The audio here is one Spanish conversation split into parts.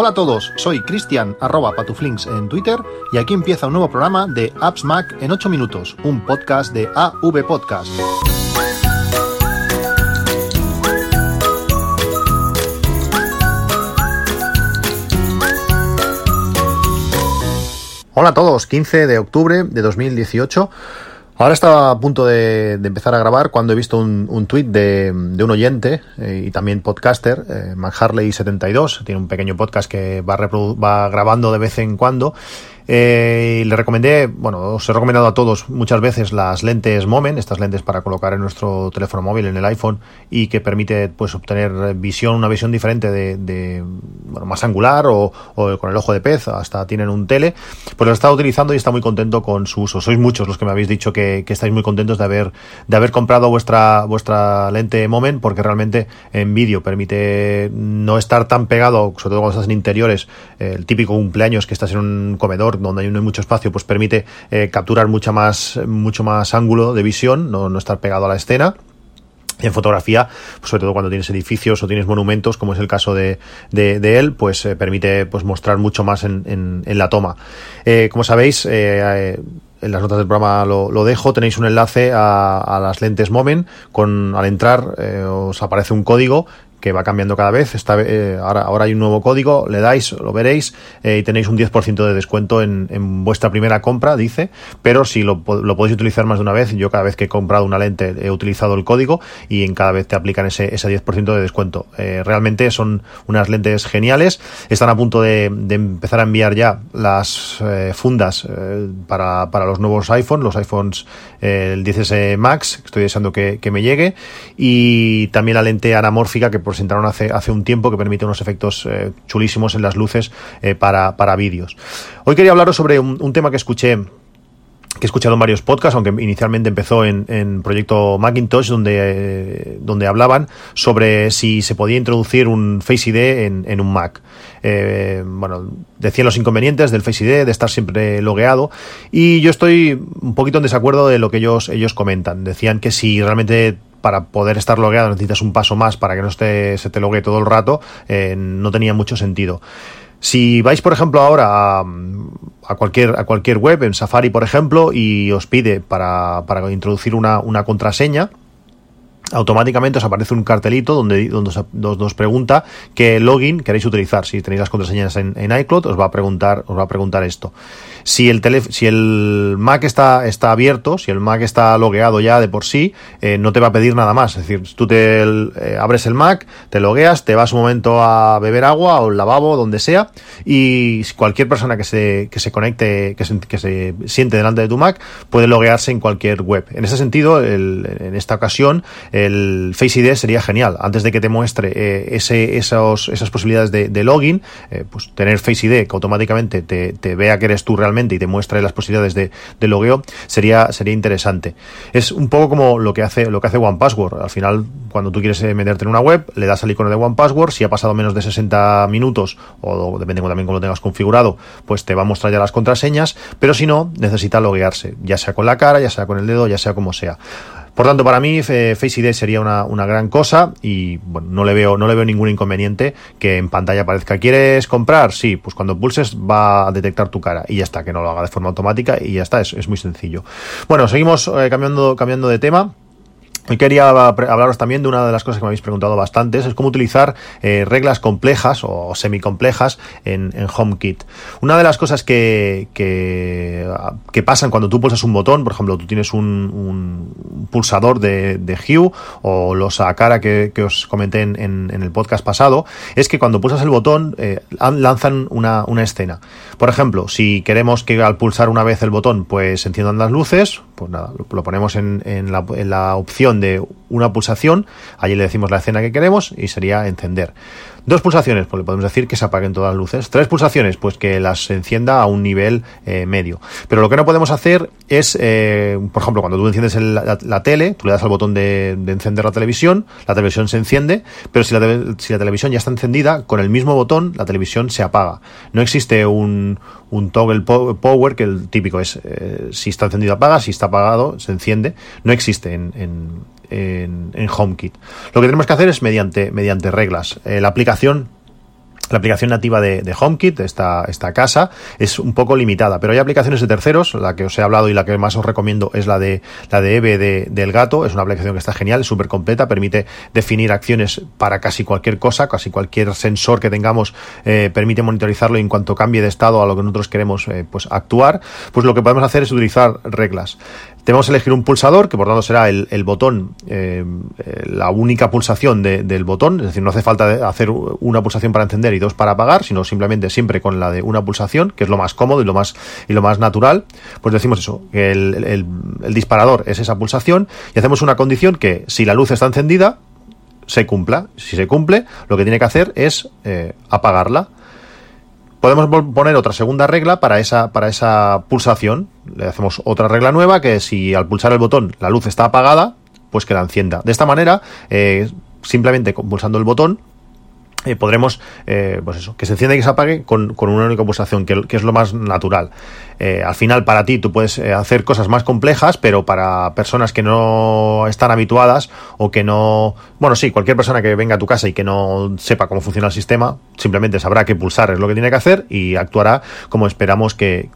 Hola a todos, soy Cristian arroba patuflinks en Twitter y aquí empieza un nuevo programa de Apps Mac en 8 minutos, un podcast de AV Podcast. Hola a todos, 15 de octubre de 2018. Ahora estaba a punto de, empezar a grabar cuando he visto un, un tuit de, un oyente eh, y también podcaster, eh, McHarley72, tiene un pequeño podcast que va, va grabando de vez en cuando eh, le recomendé, bueno, os he recomendado a todos muchas veces las lentes Moment, estas lentes para colocar en nuestro teléfono móvil, en el iPhone, y que permite pues obtener visión, una visión diferente de, bueno, más angular o, con el ojo de pez, hasta tienen un tele. Pues lo he estado utilizando y está muy contento con su uso. Sois muchos los que me habéis dicho que, estáis muy contentos de haber, de haber comprado vuestra, vuestra lente Moment, porque realmente en vídeo permite no estar tan pegado, sobre todo cuando estás en interiores, el típico cumpleaños que estás en un comedor donde no hay mucho espacio, pues permite eh, capturar mucha más, mucho más ángulo de visión, no, no estar pegado a la escena en fotografía, pues sobre todo cuando tienes edificios o tienes monumentos, como es el caso de, de, él, pues eh, permite pues mostrar mucho más en, la toma. Eh, como sabéis, en las notas del programa lo, dejo, tenéis un enlace a, a las lentes Moment, con al entrar os aparece un código que va cambiando cada vez. Está, eh, ahora, ahora hay un nuevo código, le dais, lo veréis eh, y tenéis un 10% de descuento en, en, vuestra primera compra, dice. Pero si lo, lo, podéis utilizar más de una vez, yo cada vez que he comprado una lente he utilizado el código y en cada vez te aplican ese, ese 10% de descuento. Eh, realmente son unas lentes geniales. Están a punto de, de empezar a enviar ya las fundas para, para los nuevos iPhones, los iPhones el 10S Max, estoy deseando que, que me llegue. Y también la lente anamórfica que presentaron hace, hace un tiempo que permite unos efectos eh, chulísimos en las luces eh, para, para vídeos. Hoy quería hablaros sobre un, tema que escuché que he escuchado en varios podcasts, aunque inicialmente empezó en, en proyecto Macintosh, donde, eh, donde hablaban sobre si se podía introducir un Face ID en, un Mac. Bueno, decían los inconvenientes del Face ID, de estar siempre logueado, y yo estoy un poquito en desacuerdo de lo que ellos, ellos comentan. Decían que si realmente para poder estar logueado necesitas un paso más para que no esté, se te logue todo el rato, eh, no tenía mucho sentido. Si vais, por ejemplo, ahora a, cualquier, a cualquier web, en Safari, por ejemplo, y os pide para, para introducir una, una contraseña, automáticamente os aparece un cartelito donde, donde os, pregunta qué login queréis utilizar. Si tenéis las contraseñas en, iCloud, os va a preguntar, os va a preguntar esto. Si el, si el Mac está, está abierto, si el Mac está logueado ya de por sí, eh, no te va a pedir nada más. Es decir, tú te eh, abres el Mac, te logueas, te vas un momento a beber agua o el lavabo, donde sea, y cualquier persona que se, que se conecte, que se, que se siente delante de tu Mac, puede loguearse en cualquier web. En ese sentido, el, en esta ocasión, el Face ID sería genial. Antes de que te muestre eh, esas posibilidades de, login, eh, pues tener Face ID que automáticamente te, vea que eres tú realmente y te muestre las posibilidades de, de, logueo, sería, sería interesante. Es un poco como lo que hace, lo que hace One Password. Al final, cuando tú quieres eh, meterte en una web, le das al icono de One Password, si ha pasado menos de 60 minutos, o depende también cómo lo tengas configurado, pues te va a mostrar ya las contraseñas, pero si no, necesita loguearse, ya sea con la cara, ya sea con el dedo, ya sea como sea. Por tanto, para mí Face ID sería una, una, gran cosa y bueno, no le veo, no le veo ningún inconveniente que en pantalla aparezca. ¿Quieres comprar? Sí, pues cuando pulses va a detectar tu cara y ya está, que no lo haga de forma automática y ya está, es, es muy sencillo. Bueno, seguimos eh, cambiando, cambiando de tema. Hoy quería hablaros también de una de las cosas que me habéis preguntado bastantes, es cómo utilizar eh, reglas complejas o semicomplejas en, en HomeKit. Una de las cosas que, que, pasan cuando tú pulsas un botón, por ejemplo, tú tienes un, pulsador de, Hue o los Akara que, que os comenté en, el podcast pasado, es que cuando pulsas el botón eh, lanzan una, una escena. Por ejemplo, si queremos que al pulsar una vez el botón pues enciendan las luces, pues nada, lo, ponemos en, en, la, en la opción de una pulsación, allí le decimos la escena que queremos y sería encender. Dos pulsaciones, pues le podemos decir que se apaguen todas las luces. Tres pulsaciones, pues que las encienda a un nivel eh, medio. Pero lo que no podemos hacer es, eh, por ejemplo, cuando tú enciendes la, tele, tú le das al botón de, de, encender la televisión, la televisión se enciende, pero si la, si la televisión ya está encendida, con el mismo botón la televisión se apaga. No existe un, toggle power, que el típico es eh, si está encendido apaga, si está apagado se enciende. No existe en, en, HomeKit. Lo que tenemos que hacer es mediante, mediante reglas. Eh, la aplicación la aplicación nativa de, HomeKit, esta, esta casa, es un poco limitada, pero hay aplicaciones de terceros, la que os he hablado y la que más os recomiendo es la de la de Eve de, del gato, es una aplicación que está genial, súper completa, permite definir acciones para casi cualquier cosa, casi cualquier sensor que tengamos, eh, permite monitorizarlo en cuanto cambie de estado a lo que nosotros queremos eh, pues actuar, pues lo que podemos hacer es utilizar reglas. Tenemos que elegir un pulsador, que por tanto será el, botón, eh, la única pulsación del botón, es decir, no hace falta hacer una pulsación para encender y dos para apagar, sino simplemente siempre con la de una pulsación, que es lo más cómodo y lo más, y lo más natural. Pues decimos eso, que el, disparador es esa pulsación y hacemos una condición que si la luz está encendida, se cumpla. Si se cumple, lo que tiene que hacer es eh, apagarla podemos poner otra segunda regla para esa, para esa pulsación. Le hacemos otra regla nueva que si al pulsar el botón la luz está apagada, pues que la encienda. De esta manera, eh, simplemente pulsando el botón, eh, podremos, eh, pues eso, que se encienda y que se apague con, una única pulsación, que, es lo más natural. Eh, al final, para ti, tú puedes hacer cosas más complejas, pero para personas que no están habituadas o que no. Bueno, sí, cualquier persona que venga a tu casa y que no sepa cómo funciona el sistema, simplemente sabrá que pulsar es lo que tiene que hacer y actuará como esperamos que,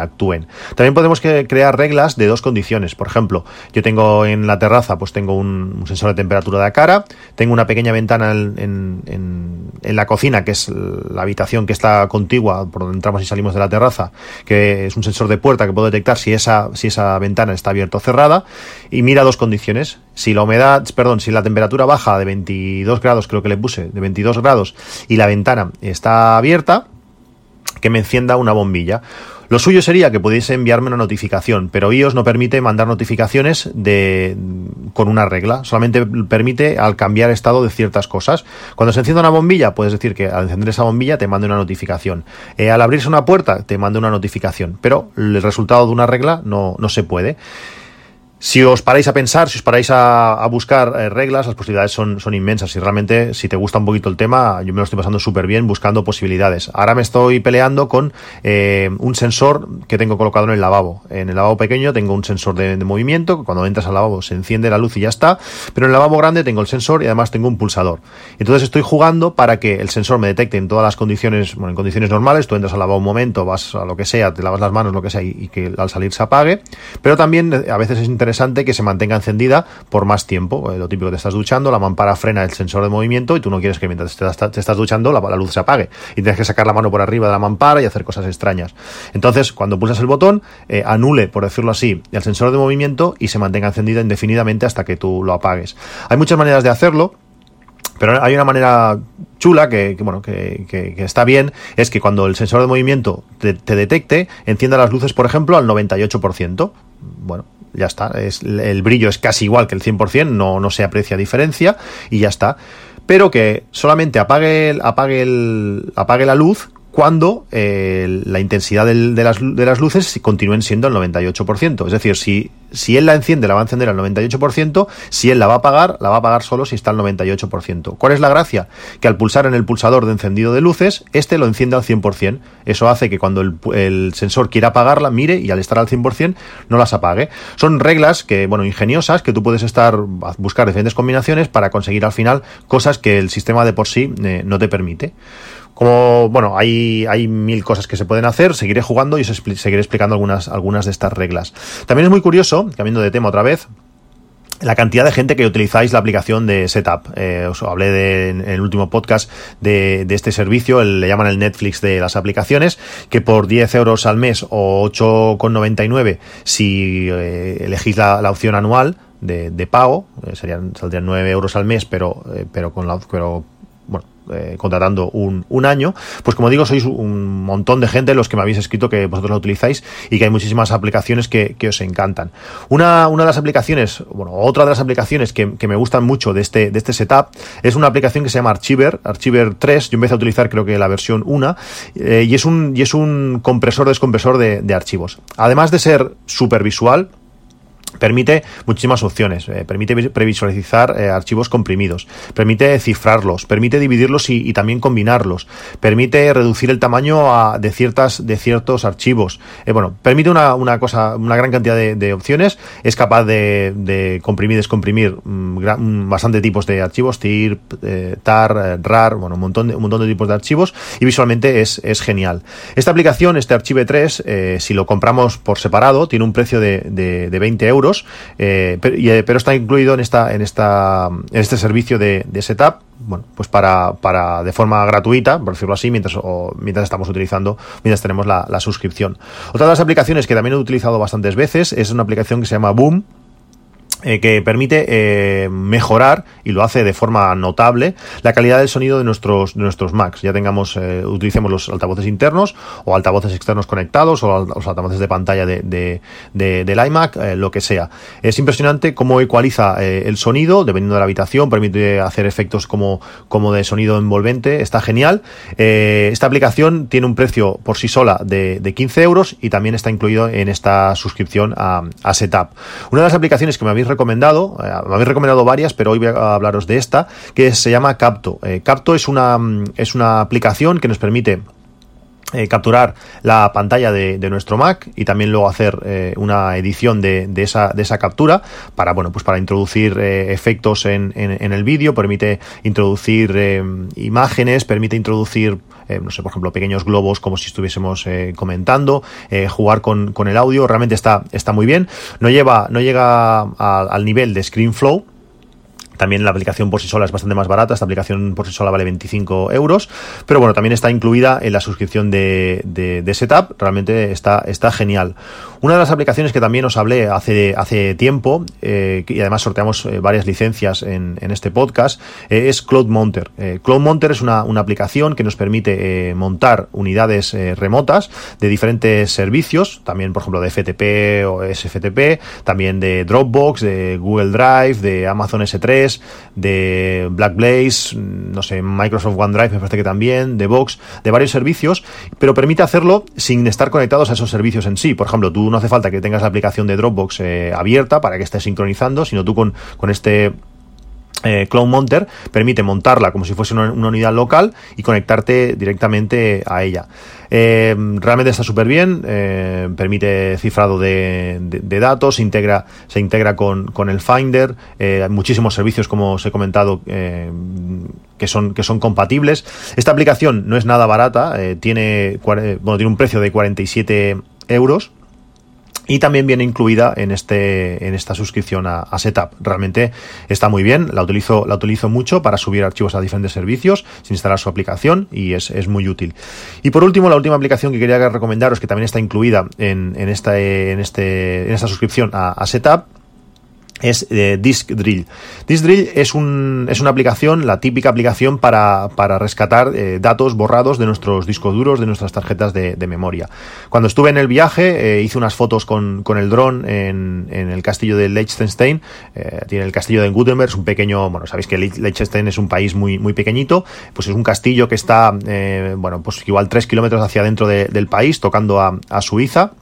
actúen. También podemos crear reglas de dos condiciones. Por ejemplo, yo tengo en la terraza, pues tengo un, sensor de temperatura de la cara, tengo una pequeña ventana en en la cocina, que es la habitación que está contigua, por donde entramos y salimos de la terraza, que es un sensor de puerta que puedo detectar si esa, si esa ventana está abierta o cerrada, y mira dos condiciones. Si la humedad, perdón, si la temperatura baja de 22 grados, creo que le puse, de 22 grados, y la ventana está abierta, que me encienda una bombilla. Lo suyo sería que pudiese enviarme una notificación, pero iOS no permite mandar notificaciones de, con una regla, solamente permite al cambiar estado de ciertas cosas. Cuando se encienda una bombilla, puedes decir que al encender esa bombilla te mande una notificación. Eh, al abrirse una puerta, te mande una notificación, pero el resultado de una regla no, no se puede. Si os paráis a pensar, si os paráis a, buscar eh, reglas, las posibilidades son, son inmensas. Y realmente, si te gusta un poquito el tema, yo me lo estoy pasando súper bien buscando posibilidades. Ahora me estoy peleando con eh, un sensor que tengo colocado en el lavabo. En el lavabo pequeño tengo un sensor de, movimiento, cuando entras al lavabo se enciende la luz y ya está. Pero en el lavabo grande tengo el sensor y además tengo un pulsador. Entonces estoy jugando para que el sensor me detecte en todas las condiciones, bueno, en condiciones normales. Tú entras al lavabo un momento, vas a lo que sea, te lavas las manos, lo que sea, y, y que al salir se apague. Pero también eh, a veces es interesante interesante que se mantenga encendida por más tiempo. Eh, lo típico, te estás duchando, la mampara frena el sensor de movimiento y tú no quieres que mientras te, estás duchando la, luz se apague. Y tienes que sacar la mano por arriba de la mampara y hacer cosas extrañas. Entonces, cuando pulsas el botón, eh, anule, por decirlo así, el sensor de movimiento y se mantenga encendida indefinidamente hasta que tú lo apagues. Hay muchas maneras de hacerlo. Pero hay una manera chula que, bueno que, está bien, es que cuando el sensor de movimiento te, te detecte, encienda las luces, por ejemplo, al 98%. Bueno, ya está. Es, el brillo es casi igual que el 100%, no, no se aprecia diferencia y ya está. Pero que solamente apague, apague, el, apague la luz cuando eh, la intensidad de, las, luces continúen siendo el 98%. Es decir, si, él la enciende, la va a encender al 98%, si él la va a apagar, la va a apagar solo si está al 98%. ¿Cuál es la gracia? Que al pulsar en el pulsador de encendido de luces, este lo enciende al 100%. Eso hace que cuando el, el sensor quiera apagarla, mire y al estar al 100% no las apague. Son reglas que, bueno, ingeniosas, que tú puedes estar buscar diferentes combinaciones para conseguir al final cosas que el sistema de por sí eh, no te permite. Como, bueno, hay, hay mil cosas que se pueden hacer, seguiré jugando y os seguiré explicando algunas, algunas de estas reglas. También es muy curioso, cambiando de tema otra vez, la cantidad de gente que utilizáis la aplicación de Setup. Eh, os hablé de, en el último podcast de, este servicio, le llaman el Netflix de las aplicaciones, que por 10 euros al mes o 8,99 si eh, elegís la, opción anual de, pago, eh, serían, saldrían 9 euros al mes, pero, pero con la, pero eh, contratando un, un, año, pues como digo, sois un montón de gente los que me habéis escrito que vosotros lo utilizáis y que hay muchísimas aplicaciones que, que os encantan. Una, una, de las aplicaciones, bueno, otra de las aplicaciones que, que, me gustan mucho de este, de este setup es una aplicación que se llama Archiver, Archiver 3, yo empecé a utilizar creo que la versión 1, eh, y, es un, y es un compresor descompresor de, de archivos. Además de ser súper visual, Permite muchísimas opciones, eh, permite previsualizar eh, archivos comprimidos, permite cifrarlos, permite dividirlos y, también combinarlos, permite reducir el tamaño a, de ciertas de ciertos archivos. Eh, bueno, permite una, una, cosa, una gran cantidad de, opciones. Es capaz de, de comprimir, descomprimir mm, mm, bastante tipos de archivos, TIR, TAR, RAR, bueno, un montón de, un montón de tipos de archivos y visualmente es, es genial. Esta aplicación, este Archive 3, si lo compramos por separado, tiene un precio de, de 20 euros eh, eh, pero, está incluido en esta, en esta, en este servicio de, setup, bueno, pues para, para de forma gratuita, por decirlo así, mientras, mientras estamos utilizando, mientras tenemos la, la suscripción. Otra de las aplicaciones que también he utilizado bastantes veces es una aplicación que se llama Boom, eh, que permite eh, mejorar y lo hace de forma notable la calidad del sonido de nuestros de nuestros Macs. Ya tengamos eh, utilicemos los altavoces internos o altavoces externos conectados o los altavoces de pantalla de, del iMac lo que sea. Es impresionante cómo ecualiza el sonido dependiendo de la habitación permite hacer efectos como como de sonido envolvente. Está genial. Esta aplicación tiene un precio por sí sola de, 15 euros y también está incluido en esta suscripción a, a Setup. Una de las aplicaciones que me habéis recomendado, eh, me habéis recomendado varias, pero hoy voy a hablaros de esta, que se llama Capto. Eh, Capto es una, mm, es una aplicación que nos permite eh, capturar la pantalla de, nuestro Mac y también luego hacer una edición de, esa, de esa captura para bueno pues para introducir efectos en, en, el vídeo permite introducir imágenes permite introducir no sé por ejemplo pequeños globos como si estuviésemos comentando jugar con, con, el audio. Realmente está está muy bien. No lleva no llega al nivel de ScreenFlow también la aplicación por sí sola es bastante más barata, esta aplicación por sí sola vale 25 euros, pero bueno, también está incluida en la suscripción de, de, Setup, realmente está, está genial. Una de las aplicaciones que también os hablé hace, hace tiempo, eh, y además sorteamos eh, varias licencias en, en este podcast, eh, es Cloud Monter. Cloud Monter es una, una, aplicación que nos permite montar unidades remotas de diferentes servicios, también por ejemplo de FTP o SFTP, también de Dropbox, de Google Drive, de Amazon S3, de Black Blaze, no sé, Microsoft OneDrive me parece que también, de Vox, de varios servicios, pero permite hacerlo sin estar conectados a esos servicios en sí. Por ejemplo, tú no hace falta que tengas la aplicación de Dropbox eh, abierta para que esté sincronizando, sino tú con, con este eh, Cloud Monter permite montarla como si fuese una, unidad local y conectarte directamente a ella. Eh, realmente está súper bien, eh, permite cifrado de, datos, se integra, se integra con, el Finder, hay muchísimos servicios como os he comentado que son, que son compatibles. Esta aplicación no es nada barata, tiene, tiene un precio de 47 euros y también viene incluida en este en esta suscripción a, Setup. Realmente está muy bien, la utilizo la utilizo mucho para subir archivos a diferentes servicios sin instalar su aplicación y es, muy útil. Y por último, la última aplicación que quería recomendaros que también está incluida en, en esta en este en esta suscripción a, a Setup es eh, Disk Drill. Disk Drill es, un, es una aplicación, la típica aplicación para, para rescatar eh, datos borrados de nuestros discos duros, de nuestras tarjetas de, memoria. Cuando estuve en el viaje, eh, hice unas fotos con, con el dron en, en, el castillo de Liechtenstein. tiene el castillo de Gutenberg, es un pequeño, bueno, sabéis que Liechtenstein es un país muy, muy pequeñito, pues es un castillo que está, bueno, pues igual tres kilómetros hacia adentro del país, tocando a Suiza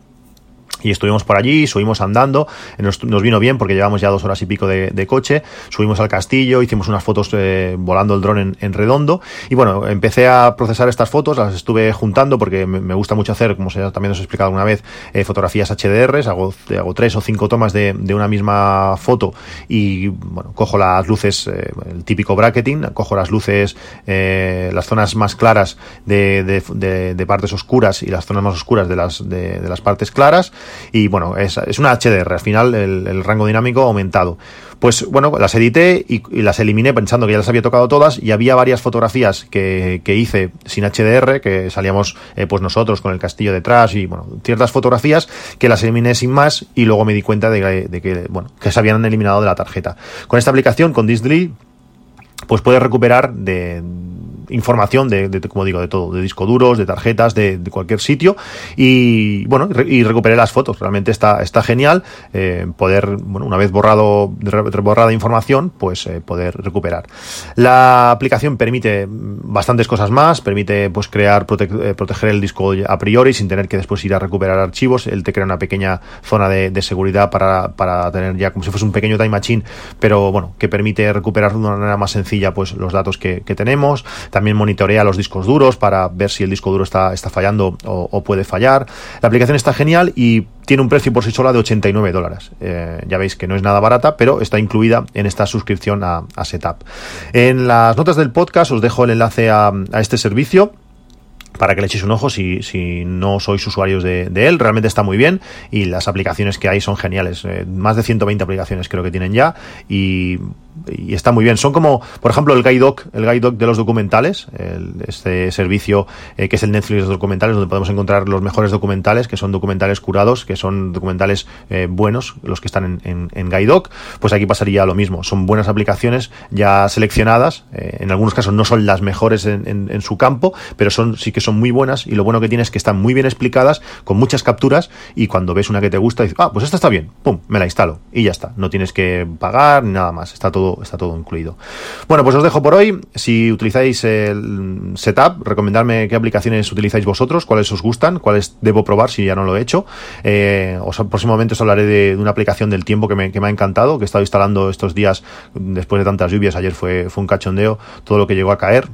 y estuvimos por allí, subimos andando, nos, vino bien porque llevamos ya dos horas y pico de, coche, subimos al castillo, hicimos unas fotos eh, volando el dron en, redondo y bueno, empecé a procesar estas fotos, las estuve juntando porque me, gusta mucho hacer, como se, también os he explicado una vez, eh, fotografías HDR, hago, hago tres o cinco tomas de, una misma foto y bueno, cojo las luces, eh, el típico bracketing, cojo las luces, las zonas más claras de, de, partes oscuras y las zonas más oscuras de las, de las partes claras, y bueno, es, es una HDR, al final el, rango dinámico aumentado. Pues bueno, las edité y, las eliminé pensando que ya las había tocado todas y había varias fotografías que, que hice sin HDR, que salíamos eh, pues nosotros con el castillo detrás y bueno, ciertas fotografías que las eliminé sin más y luego me di cuenta de, que, bueno, que se habían eliminado de la tarjeta. Con esta aplicación, con Disney, pues puedes recuperar de información de, como digo, de todo, de disco duros, de tarjetas, de, cualquier sitio. Y bueno, y recuperé las fotos. Realmente está, está genial eh, poder, bueno, una vez borrado, borrada información, pues eh, poder recuperar. La aplicación permite bastantes cosas más, permite pues crear, eh, proteger el disco a priori sin tener que después ir a recuperar archivos. Él te crea una pequeña zona de, seguridad para, para tener ya como si fuese un pequeño time machine, pero bueno, que permite recuperar de una manera más sencilla pues los datos que, tenemos. Monitorea los discos duros para ver si el disco duro está, está fallando o, puede fallar. La aplicación está genial y tiene un precio por sí sola de 89 dólares. Eh, ya veis que no es nada barata, pero está incluida en esta suscripción a, Setup. En las notas del podcast os dejo el enlace a, a este servicio para que le echéis un ojo si, si no sois usuarios de, él. Realmente está muy bien y las aplicaciones que hay son geniales. Eh, más de 120 aplicaciones creo que tienen ya y y está muy bien. Son como, por ejemplo, el Guide Doc, el Guide Doc de los documentales, este servicio eh, que es el Netflix de los documentales, donde podemos encontrar los mejores documentales, que son documentales curados, que son documentales eh, buenos, los que están en, en, Guide Doc, pues aquí pasaría lo mismo. Son buenas aplicaciones ya seleccionadas, eh, en algunos casos no son las mejores en, en, su campo, pero son sí que son muy buenas y lo bueno que tiene es que están muy bien explicadas, con muchas capturas y cuando ves una que te gusta, dices, ah, pues esta está bien, pum, me la instalo y ya está. No tienes que pagar ni nada más, está todo está todo incluido. Bueno, pues os dejo por hoy. Si utilizáis el setup, recomendarme qué aplicaciones utilizáis vosotros, cuáles os gustan, cuáles debo probar si ya no lo he hecho. Eh, os, próximamente os hablaré de, una aplicación del tiempo que me, ha encantado, que he estado instalando estos días después de tantas lluvias. Ayer fue, fue un cachondeo todo lo que llegó a caer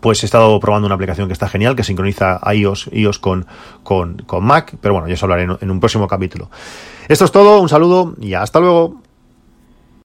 pues he estado probando una aplicación que está genial, que sincroniza iOS, iOS con, con, con Mac, pero bueno, ya os hablaré en un próximo capítulo. Esto es todo, un saludo y hasta luego.